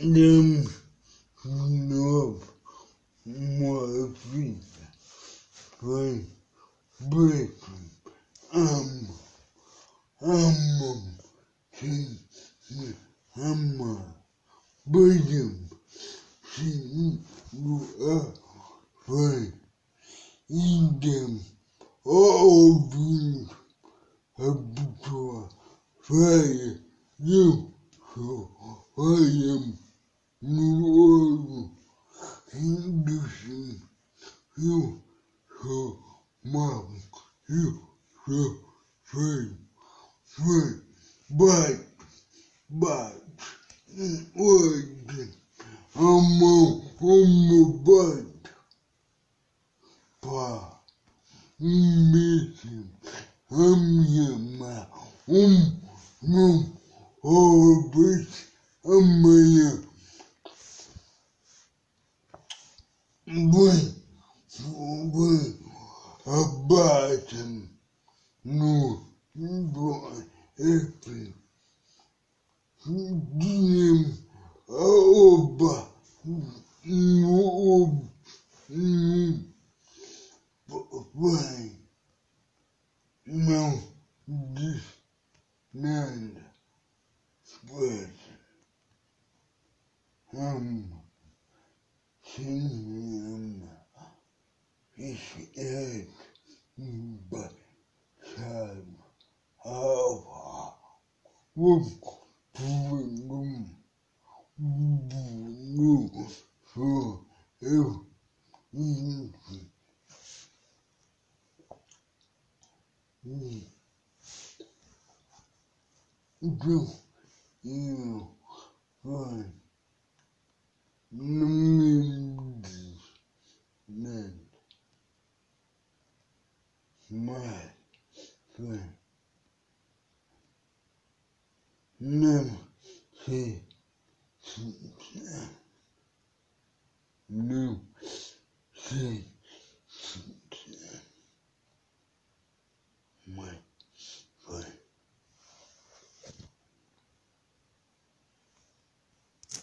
them love more Africa for breaking um um um freedom she you are for in them all these habitual fire eu sou, no olho, induzindo, eu sou mau, eu sou feio, feio, bate, bate, hoje, a mão como bate, pá, um beijo, a minha mãe, um, não, talvez amanhã. Vai, vai, abate no, F. Dinheiro, oba, no, no, vai, não diz nada, después son sin ist beim Hava Wumkungen Wumnu so eu Inki Inki you find